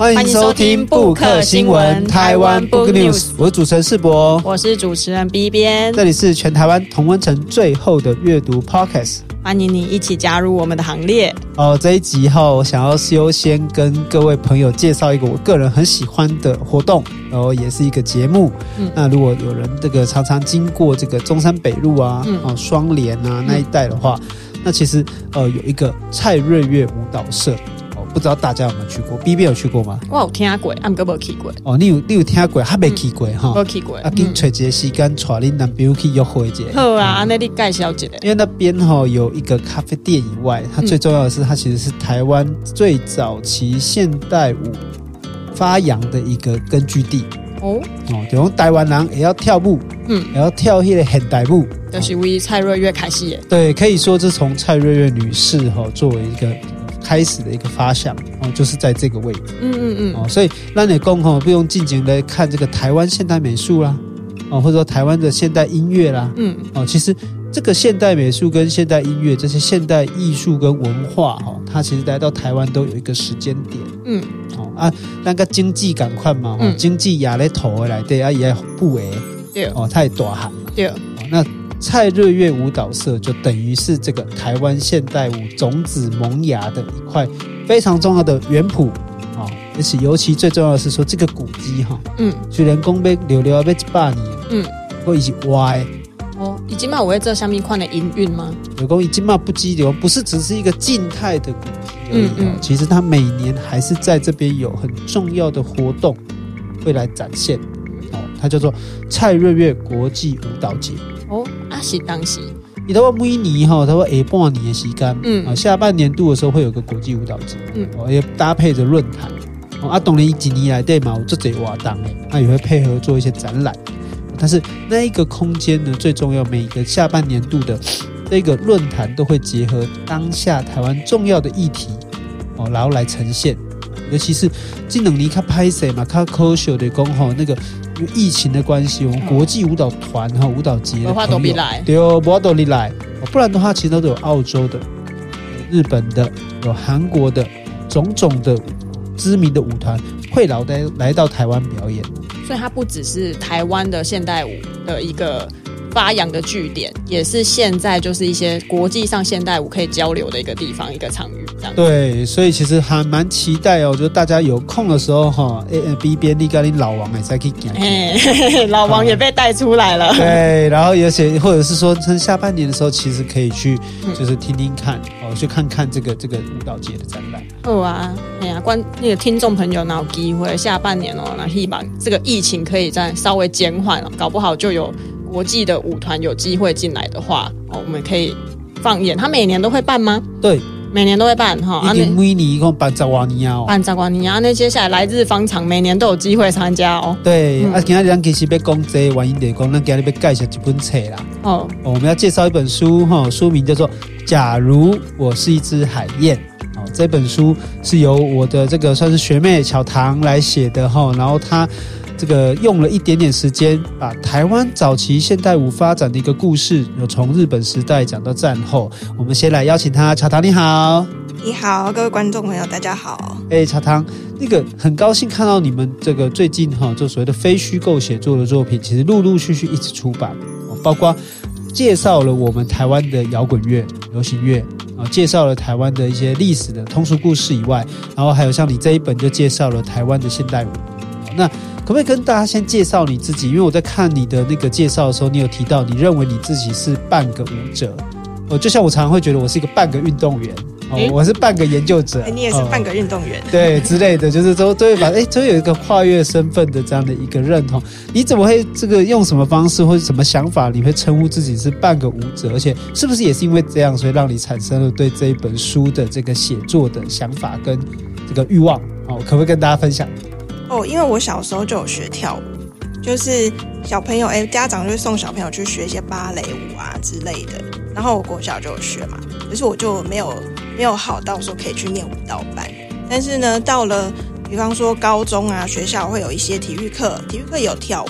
欢迎收听布克新闻台湾 Book News，我是主持人世博，我是主持人 B 边，这里是全台湾同温层最后的阅读 Podcast，欢迎你一起加入我们的行列。哦，这一集哈，我想要优先跟各位朋友介绍一个我个人很喜欢的活动，然后也是一个节目。嗯，那如果有人这个常常经过这个中山北路啊，嗯、哦双连啊那一带的话，嗯、那其实呃有一个蔡瑞月舞蹈社。不知道大家有没有去过？B B 有去过吗？我有听过，俺哥没去过。哦，你有你有听过，还没去过哈？没去过。啊，跟找一个时间，带你男朋友去约会一下。好啊，那你介绍一下。因为那边哈有一个咖啡店以外，它最重要的是，它其实是台湾最早期现代舞发扬的一个根据地。哦哦，就用台湾人也要跳舞，嗯，也要跳那个现代舞，就是为蔡瑞月开始的。对，可以说是从蔡瑞月女士哈作为一个。开始的一个发想哦，就是在这个位置，嗯嗯嗯，哦，所以让你共吼不用进京来看这个台湾现代美术啦，哦，或者说台湾的现代音乐啦，嗯，哦，其实这个现代美术跟现代音乐这些现代艺术跟文化哈，它其实来到台湾都有一个时间点，嗯，哦啊，那个经济赶快嘛，嗯，经济压力头回来对啊也不为，对，哦，太大喊，对，哦，那。蔡瑞月舞蹈社就等于是这个台湾现代舞种子萌芽的一块非常重要的原谱。啊，而且尤其最重要的是说这个古迹哈，嗯，虽然讲被留留被几百年，嗯，会一直歪。哦，已经嘛我会做下面款的营运吗？有讲已经嘛不激流，不是只是一个静态的古迹而已，嗯嗯，其实它每年还是在这边有很重要的活动会来展现，哦，它叫做蔡瑞月国际舞蹈节。是当时，你都说每年哈，他说下半年的时间，嗯。啊，下半年度的时候会有个国际舞蹈节，嗯，也搭配着论坛，啊，当年几年来对嘛，我做这活动诶，他也会配合做一些展览，但是那一个空间呢，最重要，每一个下半年度的这个论坛都会结合当下台湾重要的议题，哦，然后来呈现，尤其是这两年较拍摄嘛，较可惜的工吼那个。因为疫情的关系，我们国际舞蹈团和舞蹈节的朋友，对哦，不都来，不然的话，其实都有澳洲的、日本的、有韩国的，种种的知名的舞团会来来到台湾表演。所以它不只是台湾的现代舞的一个。发扬的据点，也是现在就是一些国际上现代舞可以交流的一个地方，一个场域这样。对，所以其实还蛮期待哦，就是大家有空的时候哈，A N B 边你跟你老王也再可以讲，老王也被带出来了。对，然后而且或者是说，趁下半年的时候，其实可以去就是听听看哦，嗯、去看看这个这个舞蹈节的展览。哦啊，哎呀，观那个听众朋友，哪有机会下半年哦，那希望这个疫情可以再稍微减缓了，搞不好就有。国际的舞团有机会进来的话，哦，我们可以放眼。他每年都会办吗？对，每年都会办哈。一年每年一共办十万年哦，办十万年啊。那接下来来日方长，每年都有机会参加哦。对，嗯、啊，今天咱其实要讲这个原因来讲，咱今日要介绍一本册啦。哦，哦，我们要介绍一本书哈，书名叫做《假如我是一只海燕》。哦，这本书是由我的这个算是学妹巧棠来写的哈，然后她。这个用了一点点时间，把台湾早期现代舞发展的一个故事，有从日本时代讲到战后。我们先来邀请他，茶糖你好，你好，各位观众朋友，大家好。哎，巧棠，那个很高兴看到你们这个最近哈，就所谓的非虚构写作的作品，其实陆陆续续一直出版，包括介绍了我们台湾的摇滚乐、流行乐啊，介绍了台湾的一些历史的通俗故事以外，然后还有像你这一本就介绍了台湾的现代舞，那。可不可以跟大家先介绍你自己？因为我在看你的那个介绍的时候，你有提到你认为你自己是半个舞者。哦，就像我常常会觉得我是一个半个运动员，哦，欸、我是半个研究者，你也是半个运动员，对之类的，就是都都会把哎，都有一个跨越身份的这样的一个认同。你怎么会这个用什么方式或者什么想法，你会称呼自己是半个舞者？而且是不是也是因为这样，所以让你产生了对这一本书的这个写作的想法跟这个欲望？哦，可不可以跟大家分享？哦，因为我小时候就有学跳舞，就是小朋友哎，家长就会送小朋友去学一些芭蕾舞啊之类的。然后我国小就有学嘛，可是我就没有没有好到说可以去念舞蹈班。但是呢，到了比方说高中啊，学校会有一些体育课，体育课有跳舞。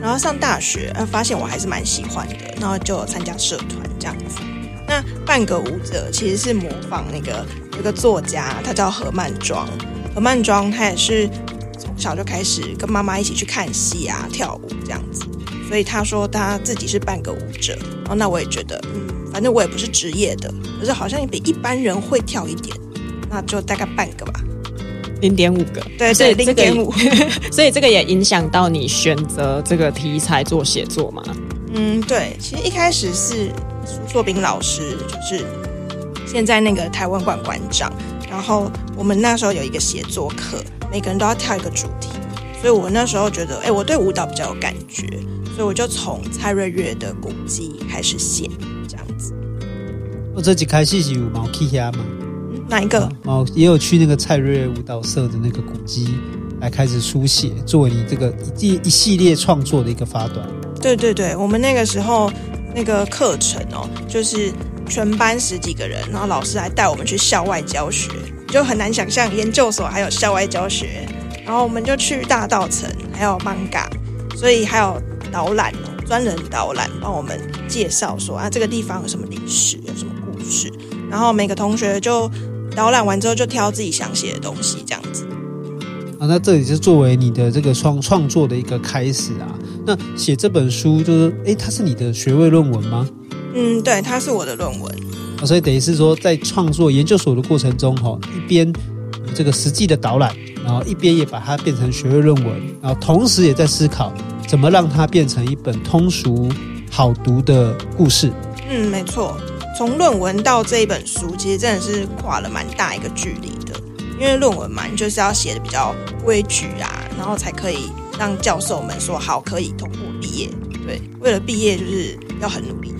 然后上大学，呃，发现我还是蛮喜欢的，然后就有参加社团这样子。那半个舞者其实是模仿那个有个作家，他叫何曼庄。何曼庄他也是小就开始跟妈妈一起去看戏啊、跳舞这样子，所以他说他自己是半个舞者。然后那我也觉得，嗯，反正我也不是职业的，可是好像也比一般人会跳一点，那就大概半个吧，零点五个，对对，零点五。所以这个也影响到你选择这个题材做写作吗？嗯，对，其实一开始是苏作斌老师，就是现在那个台湾馆馆长。然后我们那时候有一个写作课，每个人都要跳一个主题，所以我那时候觉得，哎，我对舞蹈比较有感觉，所以我就从蔡瑞月的古迹开始写，这样子。我这几开始是有毛 K 呀吗？哪一个？毛也有去那个蔡瑞月舞蹈社的那个古迹来开始书写，作为你这个一一系列创作的一个发端。对对对，我们那个时候那个课程哦，就是。全班十几个人，然后老师还带我们去校外教学，就很难想象研究所还有校外教学。然后我们就去大道城，还有艋舺，所以还有导览哦，专人导览帮我们介绍说啊，这个地方有什么历史，有什么故事。然后每个同学就导览完之后就挑自己想写的东西，这样子。啊，那这里是作为你的这个创创作的一个开始啊。那写这本书就是，诶，它是你的学位论文吗？嗯，对，它是我的论文，所以等于是说，在创作研究所的过程中，哈，一边这个实际的导览，然后一边也把它变成学位论文，然后同时也在思考怎么让它变成一本通俗好读的故事。嗯，没错，从论文到这一本书，其实真的是跨了蛮大一个距离的，因为论文嘛，你就是要写的比较规矩啊，然后才可以让教授们说好可以通过毕业。对，为了毕业就是要很努力。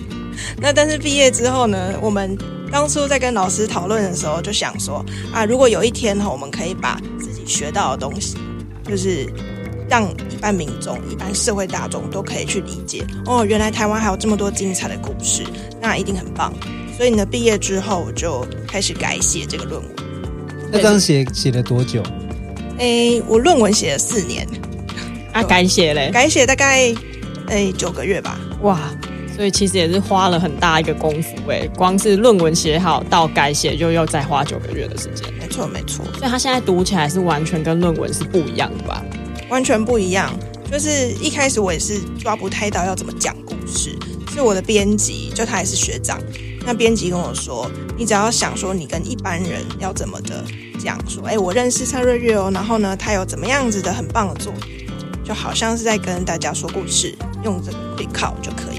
那但是毕业之后呢，我们当初在跟老师讨论的时候，就想说啊，如果有一天哈，我们可以把自己学到的东西，就是让一般民众、一般社会大众都可以去理解哦，原来台湾还有这么多精彩的故事，那一定很棒。所以呢，毕业之后我就开始改写这个论文。那刚写写了多久？诶，我论文写了四年，啊，改写嘞？改写大概诶九个月吧。哇！所以其实也是花了很大一个功夫哎，光是论文写好到改写就又再花九个月的时间。没错没错，所以他现在读起来是完全跟论文是不一样的吧？完全不一样。就是一开始我也是抓不太到要怎么讲故事，是我的编辑，就他也是学长，那编辑跟我说，你只要想说你跟一般人要怎么的讲说，哎，我认识蔡瑞月哦，然后呢，他有怎么样子的很棒的作品，就好像是在跟大家说故事，用这个背靠就可以了。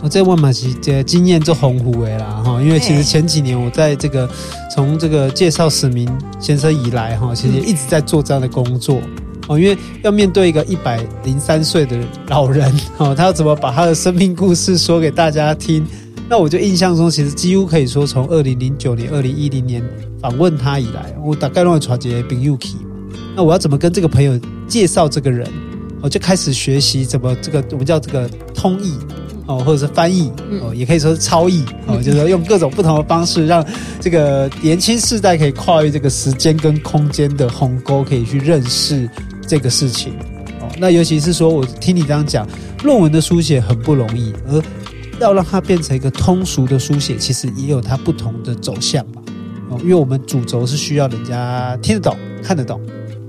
我在问马奇这经验就红湖诶啦哈，因为其实前几年我在这个从这个介绍史明先生以来哈，其实一直在做这样的工作哦，因为要面对一个一百零三岁的老人哦，他要怎么把他的生命故事说给大家听？那我就印象中，其实几乎可以说从二零零九年、二零一零年访问他以来，我大概都会传接朋友去。那我要怎么跟这个朋友介绍这个人？我就开始学习怎么这个我们叫这个通译。哦，或者是翻译哦，也可以说是超译哦，就是说用各种不同的方式，让这个年轻世代可以跨越这个时间跟空间的鸿沟，可以去认识这个事情哦。那尤其是说，我听你这样讲，论文的书写很不容易，而要让它变成一个通俗的书写，其实也有它不同的走向嘛。哦，因为我们主轴是需要人家听得懂、看得懂。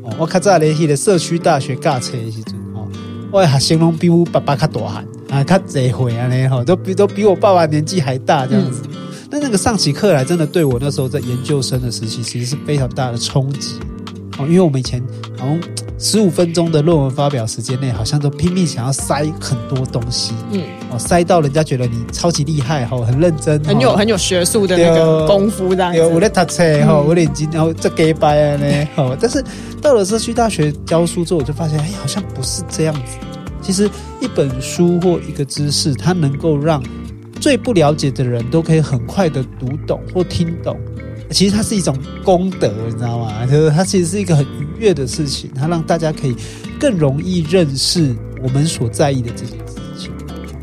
哦，我看在联系的社区大学尬车的时阵哦，我还形容比我爸爸较大汉。啊，他这回啊，呢哈，都比都比我爸爸年纪还大这样子。那、嗯、那个上起课来，真的对我那时候在研究生的时期，其实是非常大的冲击哦。因为我们以前好像十五分钟的论文发表时间内，好像都拼命想要塞很多东西，嗯，哦，塞到人家觉得你超级厉害哈，很认真，很有很有学术的那个功夫这样子。有我在读册哈，我眼睛然后这给白了呢，好，但是到了社区大学教书之后，我就发现，哎，好像不是这样子。其实一本书或一个知识，它能够让最不了解的人都可以很快的读懂或听懂。其实它是一种功德，你知道吗？就是它其实是一个很愉悦的事情，它让大家可以更容易认识我们所在意的这件事情。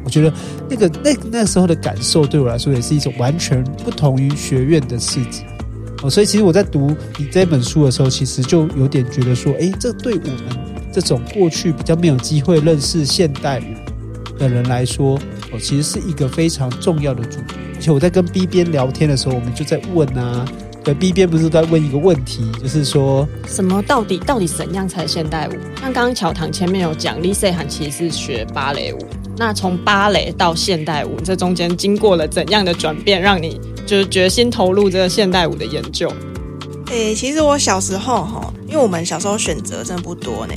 我觉得那个那那时候的感受对我来说也是一种完全不同于学院的事情。哦，所以其实我在读你这本书的时候，其实就有点觉得说，哎，这对我们。这种过去比较没有机会认识现代舞的人来说，哦，其实是一个非常重要的主题。而且我在跟 B 边聊天的时候，我们就在问啊，对 B 边不是在问一个问题，就是说什么到底到底怎样才是现代舞？像刚刚乔堂前面有讲，Lisa 涵其实是学芭蕾舞，那从芭蕾到现代舞，这中间经过了怎样的转变，让你就是决心投入这个现代舞的研究？诶、欸，其实我小时候哈，因为我们小时候选择真的不多呢，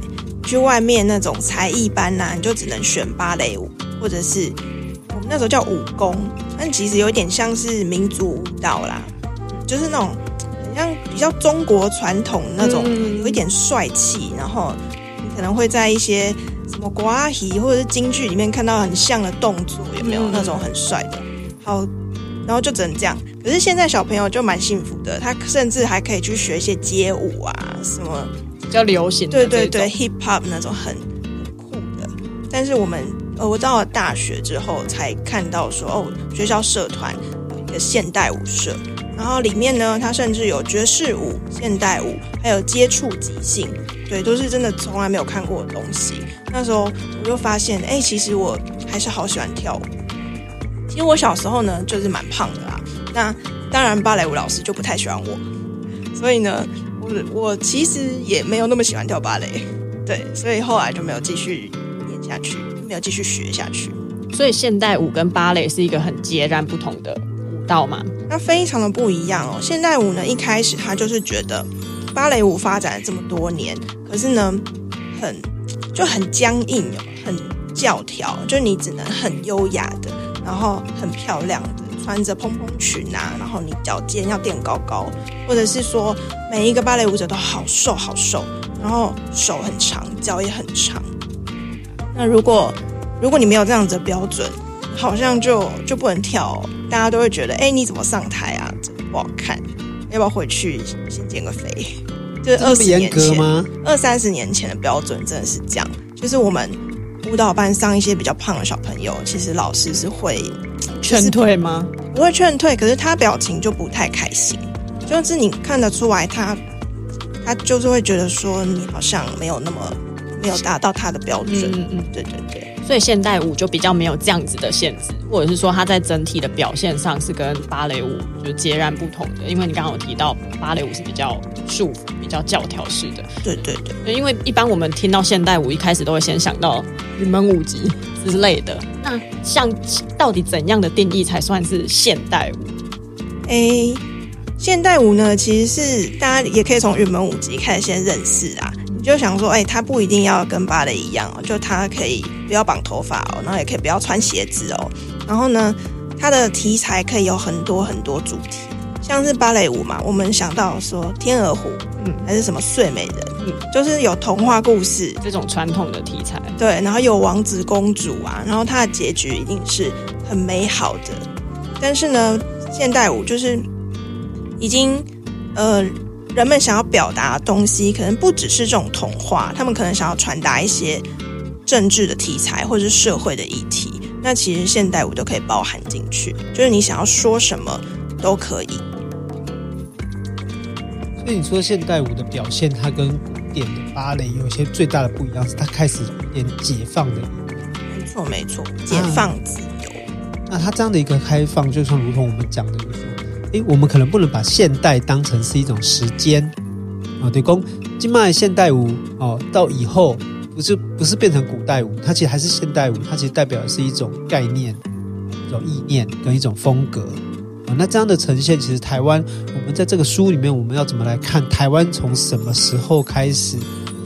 去外面那种才艺班呐、啊，你就只能选芭蕾舞，或者是我们那时候叫武功，但其实有点像是民族舞蹈啦。就是那种很像比较中国传统那种，有一点帅气，然后你可能会在一些什么国阿姨或者是京剧里面看到很像的动作，有没有那种很帅的？好，然后就只能这样。可是现在小朋友就蛮幸福的，他甚至还可以去学一些街舞啊，什么比较流行的，对对对，hip hop 那种很很酷的。但是我们呃，我到了大学之后才看到说，哦，学校社团有一个现代舞社。然后里面呢，它甚至有爵士舞、现代舞，还有接触即兴，对，都是真的从来没有看过的东西。那时候我就发现，哎，其实我还是好喜欢跳舞。其实我小时候呢，就是蛮胖的啦。那当然，芭蕾舞老师就不太喜欢我，所以呢，我我其实也没有那么喜欢跳芭蕾，对，所以后来就没有继续演下去，没有继续学下去。所以现代舞跟芭蕾是一个很截然不同的。舞蹈嘛？那非常的不一样哦。现代舞呢，一开始他就是觉得芭蕾舞发展了这么多年，可是呢，很就很僵硬，很教条，就你只能很优雅的，然后很漂亮的穿着蓬蓬裙啊，然后你脚尖要垫高高，或者是说每一个芭蕾舞者都好瘦好瘦，然后手很长，脚也很长。那如果如果你没有这样子的标准，好像就就不能跳哦。大家都会觉得，哎，你怎么上台啊？这个不好看，要不要回去先减个肥？就是二十年前，二三十年前的标准真的是这样。就是我们舞蹈班上一些比较胖的小朋友，其实老师是会劝退吗？不会劝退，可是他表情就不太开心，就是你看得出来他，他他就是会觉得说你好像没有那么没有达到他的标准。嗯嗯，对对对。所以现代舞就比较没有这样子的限制，或者是说它在整体的表现上是跟芭蕾舞就截然不同的。因为你刚刚有提到芭蕾舞是比较束缚、比较教条式的。对对对。因为一般我们听到现代舞，一开始都会先想到云门舞集之类的。那像到底怎样的定义才算是现代舞？诶，现代舞呢，其实是大家也可以从云门舞集开始先认识啊。你就想说，哎，他不一定要跟芭蕾一样哦，就他可以不要绑头发哦，然后也可以不要穿鞋子哦。然后呢，它的题材可以有很多很多主题，像是芭蕾舞嘛，我们想到说天鹅湖，嗯，还是什么睡美人，嗯，就是有童话故事这种传统的题材，对，然后有王子公主啊，然后它的结局一定是很美好的。但是呢，现代舞就是已经呃。人们想要表达的东西，可能不只是这种童话，他们可能想要传达一些政治的题材或者是社会的议题。那其实现代舞都可以包含进去，就是你想要说什么都可以。所以你说现代舞的表现，它跟古典的芭蕾有一些最大的不一样，是它开始有点解放的。没错，没错，解放自由。那，那它这样的一个开放，就像如同我们讲的，就是。诶，我们可能不能把现代当成是一种时间啊。对，公今麦现代舞哦，到以后不是不是变成古代舞，它其实还是现代舞，它其实代表的是一种概念、一种意念跟一种风格啊。那这样的呈现，其实台湾，我们在这个书里面，我们要怎么来看台湾从什么时候开始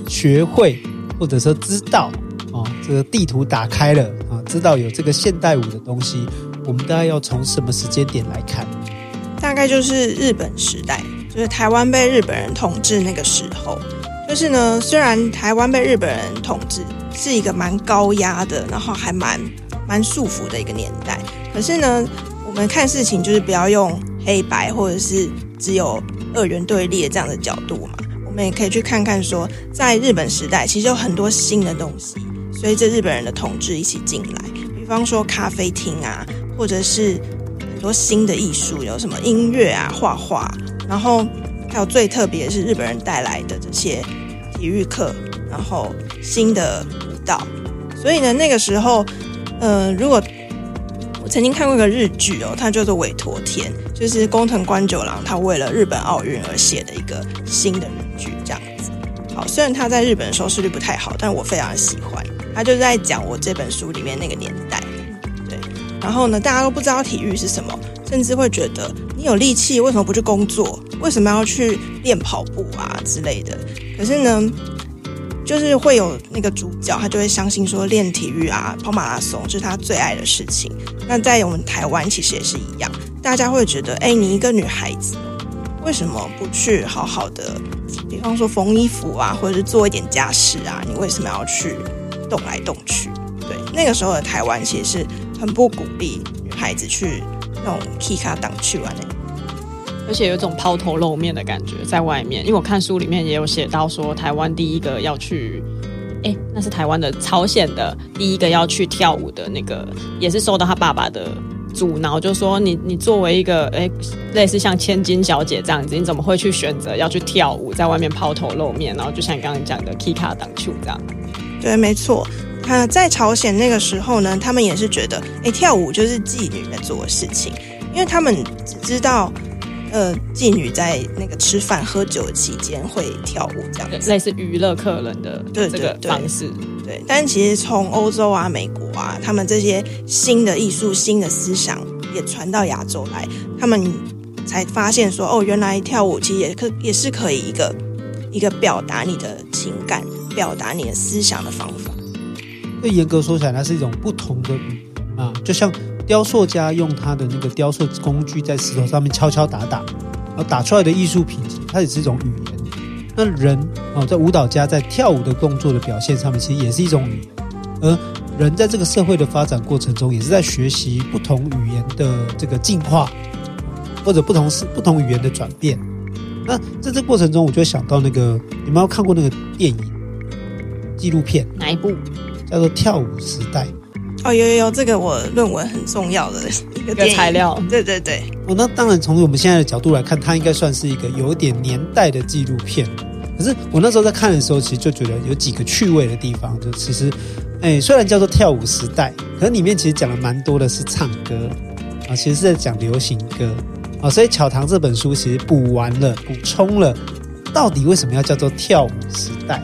学会或者说知道啊？这个地图打开了啊，知道有这个现代舞的东西，我们大概要从什么时间点来看？大概就是日本时代，就是台湾被日本人统治那个时候。就是呢，虽然台湾被日本人统治是一个蛮高压的，然后还蛮蛮束缚的一个年代，可是呢，我们看事情就是不要用黑白或者是只有二元对立的这样的角度嘛。我们也可以去看看说，在日本时代其实有很多新的东西随着日本人的统治一起进来，比方说咖啡厅啊，或者是。多新的艺术，有什么音乐啊、画画，然后还有最特别是日本人带来的这些体育课，然后新的舞蹈。所以呢，那个时候，呃，如果我曾经看过一个日剧哦，它叫做《委托天》，就是宫藤官九郎他为了日本奥运而写的一个新的日剧，这样子。好，虽然他在日本收视率不太好，但我非常喜欢。他就是在讲我这本书里面那个年代，然后呢，大家都不知道体育是什么，甚至会觉得你有力气为什么不去工作？为什么要去练跑步啊之类的？可是呢，就是会有那个主角，他就会相信说练体育啊、跑马拉松是他最爱的事情。那在我们台湾其实也是一样，大家会觉得，哎，你一个女孩子为什么不去好好的，比方说缝衣服啊，或者是做一点家事啊？你为什么要去动来动去？对，那个时候的台湾其实是很不鼓励女孩子去那种 K 卡档去玩的。而且有一种抛头露面的感觉在外面，因为我看书里面也有写到说，台湾第一个要去，哎，那是台湾的朝鲜的第一个要去跳舞的那个，也是受到他爸爸的阻挠，就说你你作为一个哎类似像千金小姐这样子，你怎么会去选择要去跳舞，在外面抛头露面，然后就像你刚刚讲的 K 卡当球这样。对，没错。那在朝鲜那个时候呢，他们也是觉得，哎，跳舞就是妓女在做的事情，因为他们只知道。呃，妓女在那个吃饭喝酒期间会跳舞，这样子类似娱乐客人的这个方式。对，对，对，但其实从欧洲啊、美国啊，他们这些新的艺术、新的思想也传到亚洲来，他们才发现说，哦，原来跳舞其实也可也是可以一个一个表达你的情感、表达你的思想的方法。那严格说起来，它是一种不同的语言啊，就像。雕塑家用他的那个雕塑工具在石头上面敲敲打打，然后打出来的艺术品，它也是一种语言。那人啊，在舞蹈家在跳舞的动作的表现上面，其实也是一种语言。而人在这个社会的发展过程中，也是在学习不同语言的这个进化，或者不同是不同语言的转变。那在这过程中，我就想到那个，你们有看过那个电影纪录片？哪一部？叫做《跳舞时代》。哦，有有有，这个我论文很重要的一个，一个材料。对对对。哦，那当然，从我们现在的角度来看，它应该算是一个有点年代的纪录片。可是我那时候在看的时候，其实就觉得有几个趣味的地方。就其实，哎，虽然叫做跳舞时代，可是里面其实讲了蛮多的是唱歌啊，其实是在讲流行歌啊。所以巧堂这本书其实补完了，补充了到底为什么要叫做跳舞时代？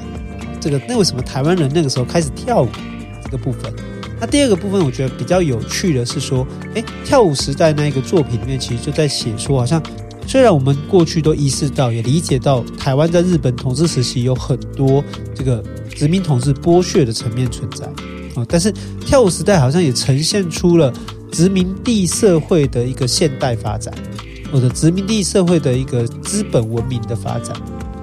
这个那为什么台湾人那个时候开始跳舞这个部分？那第二个部分，我觉得比较有趣的是说，诶，跳舞时代那一个作品里面，其实就在写说，好像虽然我们过去都意识到，也理解到台湾在日本统治时期有很多这个殖民统治剥削的层面存在啊，但是跳舞时代好像也呈现出了殖民地社会的一个现代发展，或者殖民地社会的一个资本文明的发展，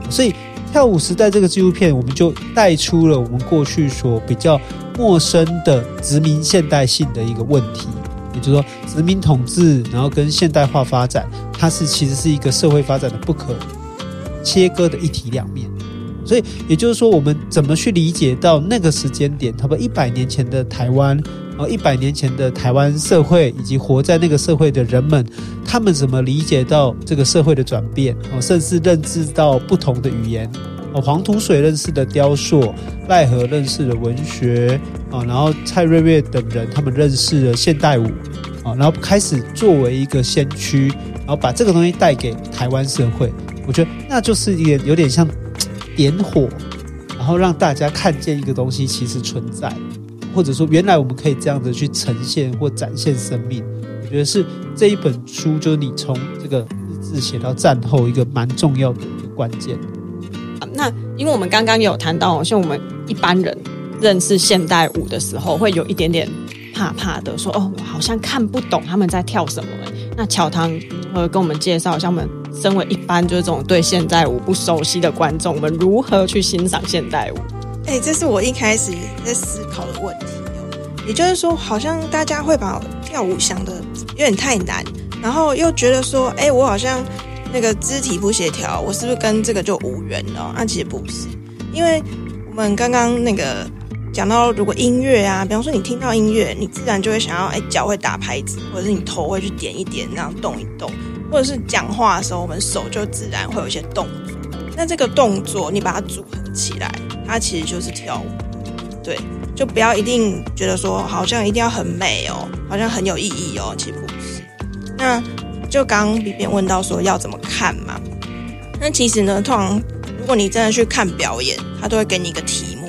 所以跳舞时代这个纪录片，我们就带出了我们过去所比较。陌生的殖民现代性的一个问题，也就是说，殖民统治，然后跟现代化发展，它是其实是一个社会发展的不可切割的一体两面。所以，也就是说，我们怎么去理解到那个时间点，差不多一百年前的台湾，啊，一百年前的台湾社会，以及活在那个社会的人们，他们怎么理解到这个社会的转变，哦，甚至认知到不同的语言。哦黄土水认识的雕塑，赖和认识的文学啊，然后蔡瑞月等人他们认识了现代舞啊，然后开始作为一个先驱，然后把这个东西带给台湾社会。我觉得那就是一个有点像点火，然后让大家看见一个东西其实存在，或者说原来我们可以这样子去呈现或展现生命。我觉得是这一本书，就是你从这个日志写到战后一个蛮重要的一个关键。那因为我们刚刚有谈到，像我们一般人认识现代舞的时候，会有一点点怕怕的，说哦，我好像看不懂他们在跳什么。那巧棠呃，跟我们介绍一下，我们身为一般就是这种对现代舞不熟悉的观众，我们如何去欣赏现代舞？哎，这是我一开始在思考的问题。也就是说，好像大家会把跳舞想的有点太难，然后又觉得说，哎，我好像。那个肢体不协调，我是不是跟这个就无缘了？那、啊、其实不是，因为我们刚刚那个讲到，如果音乐啊，比方说你听到音乐，你自然就会想要，哎，脚会打拍子，或者是你头会去点一点，那样动一动，或者是讲话的时候，我们手就自然会有一些动作。那这个动作你把它组合起来，它其实就是跳舞。对，就不要一定觉得说好像一定要很美哦，好像很有意义哦，其实不是。那就刚刚里边问到说要怎么看嘛？那其实呢，通常如果你真的去看表演，他都会给你一个题目，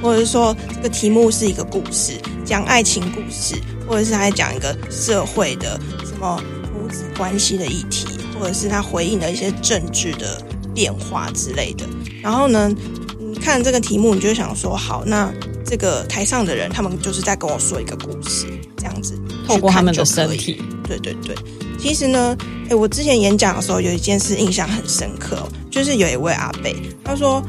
或者是说这个题目是一个故事，讲爱情故事，或者是还讲一个社会的什么母子关系的议题，或者是他回应的一些政治的变化之类的。然后呢，看这个题目，你就想说，好，那这个台上的人，他们就是在跟我说一个故事，这样子，透过他们的身体，对对对。其实呢，诶，我之前演讲的时候有一件事印象很深刻哦，就是有一位阿伯，他说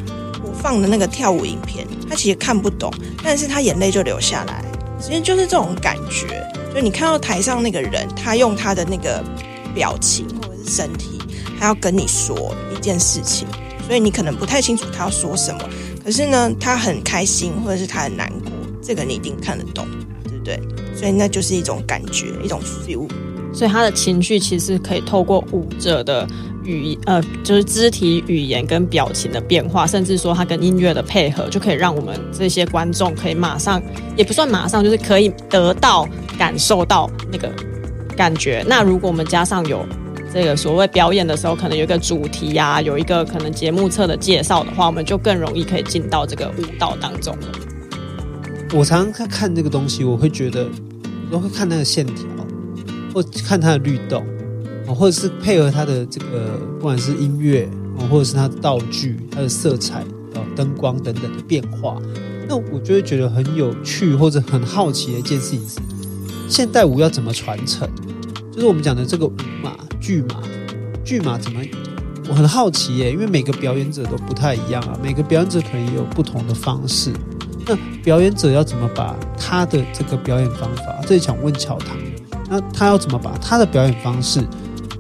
我放的那个跳舞影片，他其实看不懂，但是他眼泪就流下来，其实就是这种感觉，就你看到台上那个人，他用他的那个表情或者是身体，他要跟你说一件事情，所以你可能不太清楚他要说什么，可是呢，他很开心或者是他很难过，这个你一定看得懂，对不对？所以那就是一种感觉，一种 feel。所以他的情绪其实可以透过舞者的语呃，就是肢体语言跟表情的变化，甚至说他跟音乐的配合，就可以让我们这些观众可以马上，也不算马上，就是可以得到感受到那个感觉。那如果我们加上有这个所谓表演的时候，可能有一个主题呀、有一个可能节目册的介绍的话，我们就更容易可以进到这个舞蹈当中了。我常常看看这个东西，我会觉得，我会看那个线条。或看它的律动，或者是配合它的这个，不管是音乐，或者是它的道具、它的色彩、灯光等等的变化，那我就会觉得很有趣，或者很好奇的一件事情是，现代舞要怎么传承？就是我们讲的这个舞马、剧马、剧马怎么？我很好奇耶，因为每个表演者都不太一样啊，每个表演者可以有不同的方式。那表演者要怎么把他的这个表演方法？这里想问乔堂。那他要怎么把他的表演方式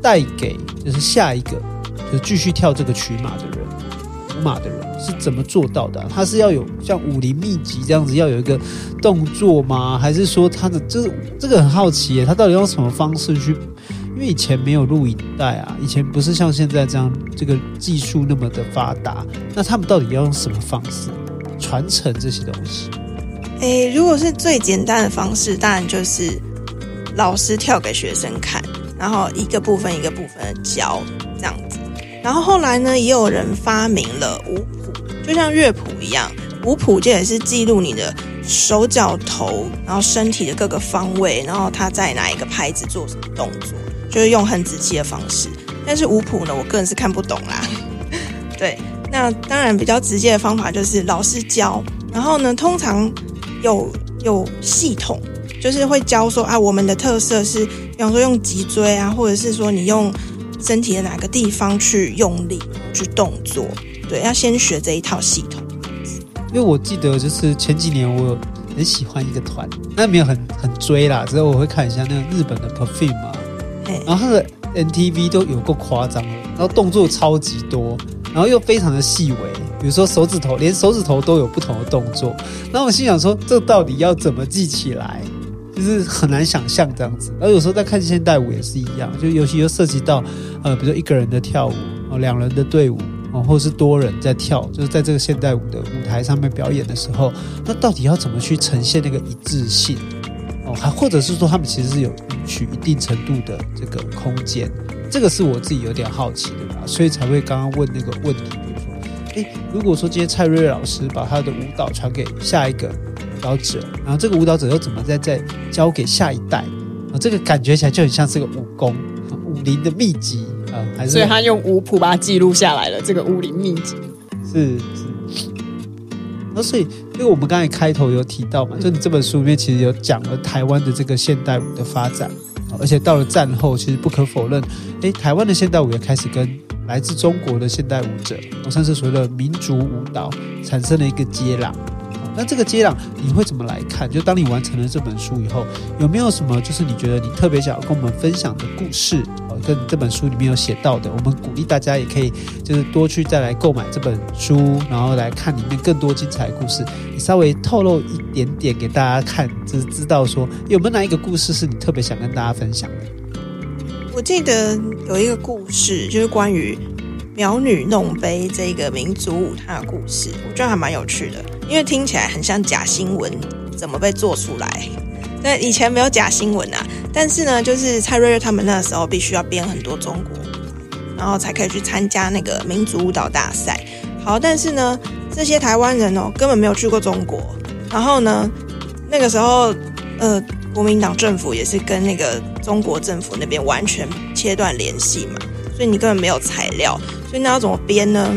带给就是下一个就是继续跳这个曲码的人，舞码的人是怎么做到的？他是要有像武林秘籍这样子要有一个动作吗？还是说他的这个这个很好奇耶，他到底用什么方式去？因为以前没有录影带啊，以前不是像现在这样这个技术那么的发达，那他们到底要用什么方式传承这些东西？诶，如果是最简单的方式，当然就是。老师跳给学生看，然后一个部分一个部分的教这样子。然后后来呢，也有人发明了舞，就像乐谱一样，舞谱这也是记录你的手脚头，然后身体的各个方位，然后他在哪一个拍子做什么动作，就是用很仔细的方式。但是舞谱呢，我个人是看不懂啦。对，那当然比较直接的方法就是老师教，然后呢，通常有有系统。就是会教说啊，我们的特色是，比方说用脊椎啊，或者是说你用身体的哪个地方去用力去动作，对，要先学这一套系统。因为我记得就是前几年我很喜欢一个团，那没有很很追啦，之后我会看一下那个日本的 Perfume 嘛，然后他的 MTV 都有够夸张的，然后动作超级多，然后又非常的细微，比如说手指头，连手指头都有不同的动作，然后我心想说，这到底要怎么记起来？就是很难想象这样子，而有时候在看现代舞也是一样，就尤其又涉及到，呃，比如说一个人的跳舞哦，两人的队伍哦，或是多人在跳，就是在这个现代舞的舞台上面表演的时候，那到底要怎么去呈现那个一致性哦？还或者是说他们其实是有允许一定程度的这个空间，这个是我自己有点好奇的吧，所以才会刚刚问那个问题，比如说，诶，如果说今天蔡瑞老师把他的舞蹈传给下一个。舞蹈者，然后这个舞蹈者又怎么再再教给下一代啊？这个感觉起来就很像是个武功、武林的秘籍啊，还是？所以他用舞谱把它记录下来了。这个武林秘籍是是。那所以，因为我们刚才开头有提到嘛，就你这本书里面其实有讲了台湾的这个现代舞的发展，而且到了战后，其实不可否认，诶，台湾的现代舞也开始跟来自中国的现代舞者，好像是所谓的民族舞蹈产生了一个接壤。那这个接壤你会怎么来看？就当你完成了这本书以后，有没有什么就是你觉得你特别想要跟我们分享的故事？跟这本书里面有写到的，我们鼓励大家也可以就是多去再来购买这本书，然后来看里面更多精彩的故事。你稍微透露一点点给大家看，就是知道说有没有哪一个故事是你特别想跟大家分享的？我记得有一个故事，就是关于。苗女弄杯这个民族舞，它的故事我觉得还蛮有趣的，因为听起来很像假新闻，怎么被做出来？那以前没有假新闻啊，但是呢，就是蔡瑞瑞他们那时候必须要编很多中国，然后才可以去参加那个民族舞蹈大赛。好，但是呢，这些台湾人哦，根本没有去过中国。然后呢，那个时候，呃，国民党政府也是跟那个中国政府那边完全切断联系嘛，所以你根本没有材料。所以那要怎么编呢？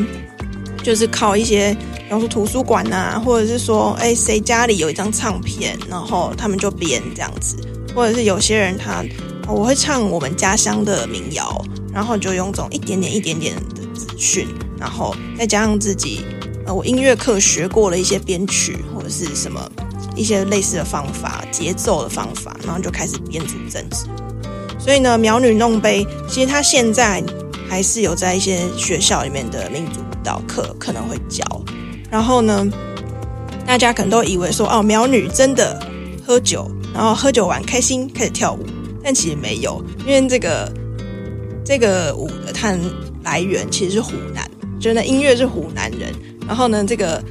就是靠一些，比方说图书馆啊，或者是说，哎，谁家里有一张唱片，然后他们就编这样子。或者是有些人他，我会唱我们家乡的民谣，然后就用这种一点点、一点点的资讯，然后再加上自己。呃，我音乐课学过了一些编曲或者是什么一些类似的方法、节奏的方法，然后就开始编组政治。所以呢，苗女弄杯其实他现在还是有在一些学校里面的民族舞蹈课可能会教。然后呢，大家可能都以为说哦，苗女真的喝酒，然后喝酒玩开心开始跳舞，但其实没有，因为这个这个舞的它来源其实是湖南，就那音乐是湖南人。然后呢，这个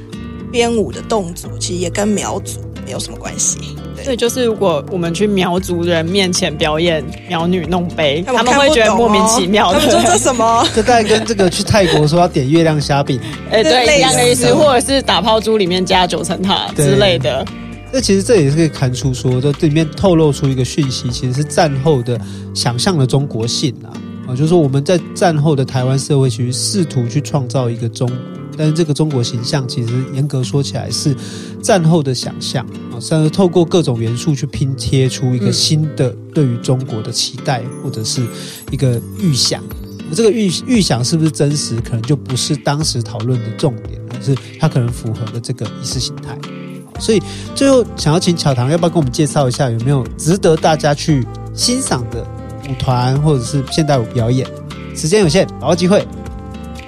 编舞的动作其实也跟苗族没有什么关系。对，对，就是如果我们去苗族人面前表演苗女弄杯，他们，他们会觉得莫名其妙的。他们说这什么？这大概跟这个去泰国说要点月亮虾饼，哎，对，一样的意思，或者是打抛猪里面加九层塔之类的。那其实这也是可以看出说，这里面透露出一个讯息，其实是战后的想象的中国性啊。啊，就是说我们在战后的台湾社会，其实试图去创造一个中国。但是这个中国形象，其实严格说起来是战后的想象啊，是透过各种元素去拼贴出一个新的对于中国的期待，或者是一个预想。这个预预想是不是真实，可能就不是当时讨论的重点，而是它可能符合的这个意识形态。所以最后想要请巧棠，要不要跟我们介绍一下有没有值得大家去欣赏的舞团或者是现代舞表演？时间有限，把握机会。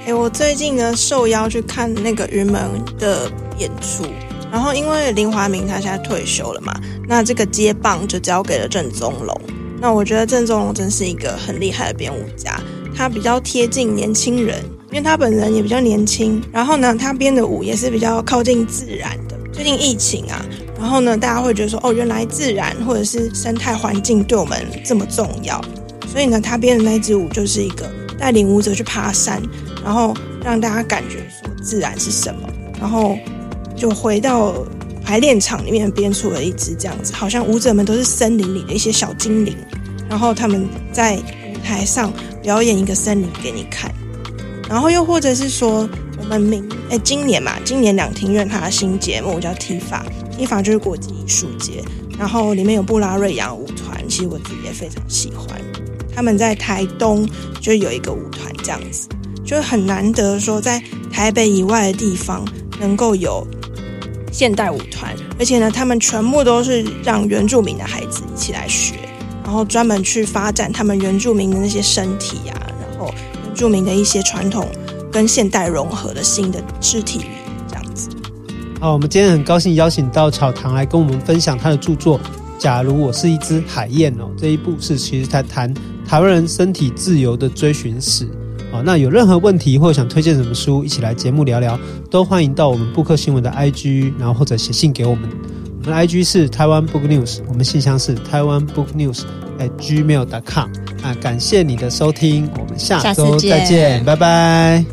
哎，我最近呢受邀去看那个云门的演出，然后因为林华明他现在退休了嘛，那这个接棒就交给了郑宗龙。那我觉得郑宗龙真是一个很厉害的编舞家，他比较贴近年轻人，因为他本人也比较年轻。然后呢，他编的舞也是比较靠近自然的。最近疫情啊，然后呢，大家会觉得说，哦，原来自然或者是生态环境对我们这么重要，所以呢，他编的那支舞就是一个带领舞者去爬山。然后让大家感觉说自然是什么，然后就回到排练场里面编出了一支这样子，好像舞者们都是森林里的一些小精灵，然后他们在舞台上表演一个森林给你看，然后又或者是说我们明哎今年嘛，今年两厅院它的新节目叫 TIFA，TIFA 就是国际艺术节，然后里面有布拉瑞扬舞团，其实我自己也非常喜欢，他们在台东就有一个舞团这样子。就很难得说，在台北以外的地方能够有现代舞团，而且呢，他们全部都是让原住民的孩子一起来学，然后专门去发展他们原住民的那些身体啊，然后原住民的一些传统跟现代融合的新的肢体语言这样子。好，我们今天很高兴邀请到草堂来跟我们分享他的著作《假如我是一只海燕》哦，这一部是其实在谈台湾人身体自由的追寻史。好，那有任何问题或者想推荐什么书，一起来节目聊聊，都欢迎到我们布克新闻的 IG，然后或者写信给我们。我们的 IG 是台湾 Book News，我们信箱是台湾 Book News at gmail.com。啊，感谢你的收听，我们下周再见，拜拜，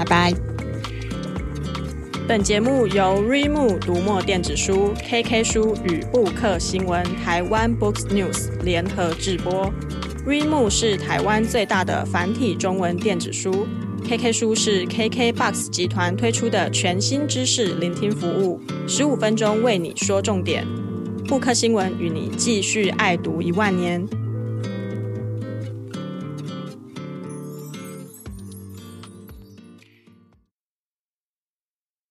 拜拜。本节目由 Reimu 读墨电子书、KK 书与布克新闻台湾 Books News 联合制播。Reimu 是台湾最大的繁体中文电子书，KK 书是 KKBOX 集团推出的全新知识聆听服务，十五分钟为你说重点。布克新闻与你继续爱读一万年。